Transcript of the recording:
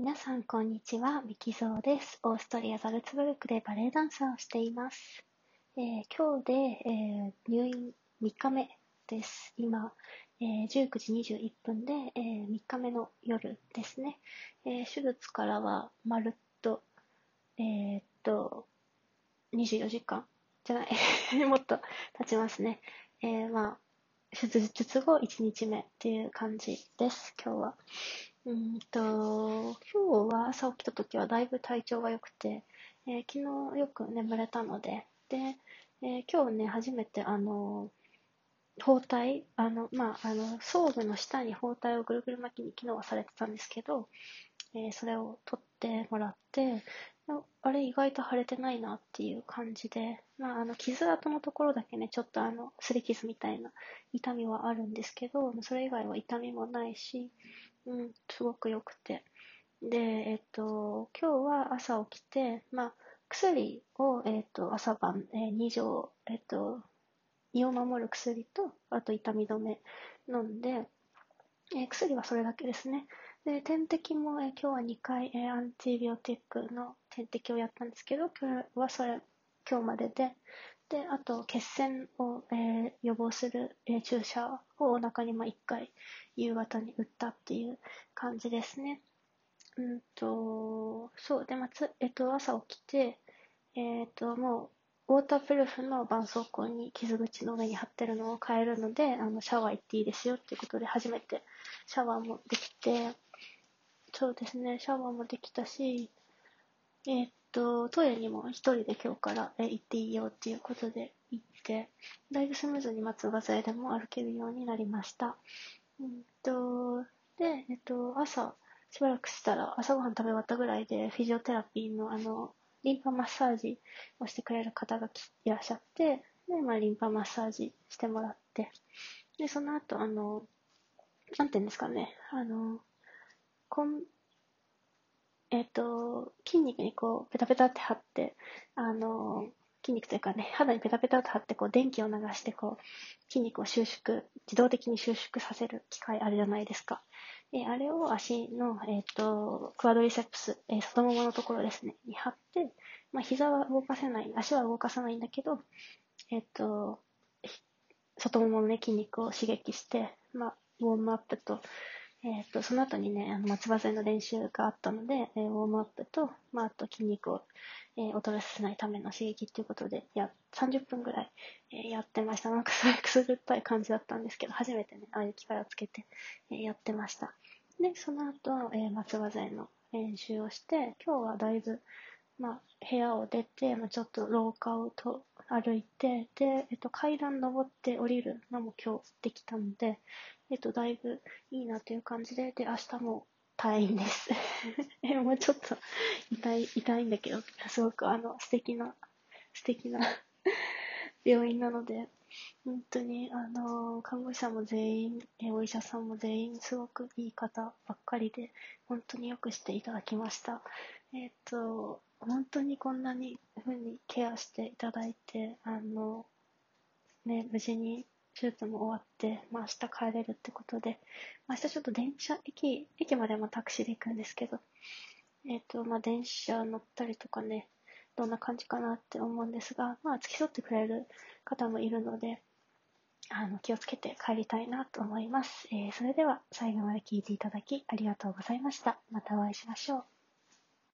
皆さん、こんにちは。ミキゾーです。オーストリア・ザルツブルクでバレエダンサーをしています。えー、今日で、えー、入院3日目です。今、えー、19時21分で、え3日目の夜ですね。え手術からはまるっと、えっと、24時間じゃない もっと経ちますね。えまあ、手術後1日目っていう感じです、今日は。うんと、今日は朝起きた時はだいぶ体調が良くて、えー、昨日よく眠れたので、で、えー、今日ね、初めてあの、包帯、あの、まあ、あの、装具の下に包帯をぐるぐる巻きに昨日はされてたんですけど、えー、それを取ってもらって、あれ意外と腫れてないなっていう感じで、まあ、あの、傷跡のところだけね、ちょっとあの、擦り傷みたいな痛みはあるんですけど、それ以外は痛みもないし、うん、すごく良くて。で、えっと、今日は朝起きて、まあ、薬を、えっと、朝晩、えー、2錠、えっと、胃を守る薬と、あと痛み止め飲んで、えー、薬はそれだけですね。で、点滴も、えー、今日は2回、えー、アンチビオティックの点滴をやったんですけど、今日はそれ、今日までで、で、あと、血栓を、えー、予防する、えー、注射をお腹にまあ1回夕方に打ったっていう感じですね。うんと、そう、で、まつ、えっと、朝起きて、えっと、もう、ウォータープルーフの絆創膏に傷口の上に貼ってるのを変えるので、あの、シャワー行っていいですよっていうことで初めてシャワーもできて、そうですね、シャワーもできたし、えっっと、トイレにも一人で今日からえ行っていいよっていうことで行って、だいぶスムーズに松葉杖でも歩けるようになりました。うんと、で、えっと、朝、しばらくしたら、朝ごはん食べ終わったぐらいで、フィジオテラピーの、あの、リンパマッサージをしてくれる方がいらっしゃって、で、まあ、リンパマッサージしてもらって、で、その後、あの、なんて言うんですかね、あの、こん、えっ、と、筋肉にこう、ペタペタって貼って、あの、筋肉というかね、肌にペタペタと貼って、こう、電気を流して、こう、筋肉を収縮、自動的に収縮させる機械あるじゃないですか。えあれを足の、えっ、と、クワドリセプス、えー、外もものところですね、に貼って、まあ、膝は動かせない、足は動かさないんだけど、えっ、と、外もものね、筋肉を刺激して、まあ、ウォームアップと、えっ、ー、と、その後にね、あの、松葉杖の練習があったので、えー、ウォームアップと、まあ、あと筋肉を、えー、衰えさせないための刺激っていうことで、や、30分ぐらい、え、やってました。なんかすごいくすぐったい感じだったんですけど、初めてね、ああいう機会をつけて、え、やってました。で、その後、え、松葉杖の練習をして、今日はだいぶ、まあ、部屋を出て、まあ、ちょっと廊下をと歩いて、で、えっと、階段登って降りるのも今日できたので、えっと、だいぶいいなという感じで、で、明日も退院です。え、もうちょっと痛い、痛いんだけど、すごくあの、素敵な、素敵な病院なので、本当に、あの、看護師さんも全員、お医者さんも全員、すごくいい方ばっかりで、本当によくしていただきました。えっ、と、本当にこんなにふうにケアしていただいて、あの、ね、無事に手術も終わって、まあ、明日帰れるってことで、まあ、明日ちょっと電車、駅、駅までもタクシーで行くんですけど、えっ、と、まあ、電車乗ったりとかね、どんな感じかなって思うんですが、まあ、付き添ってくれる方もいるので、あの、気をつけて帰りたいなと思います。えー、それでは最後まで聞いていただきありがとうございました。またお会いしましょう。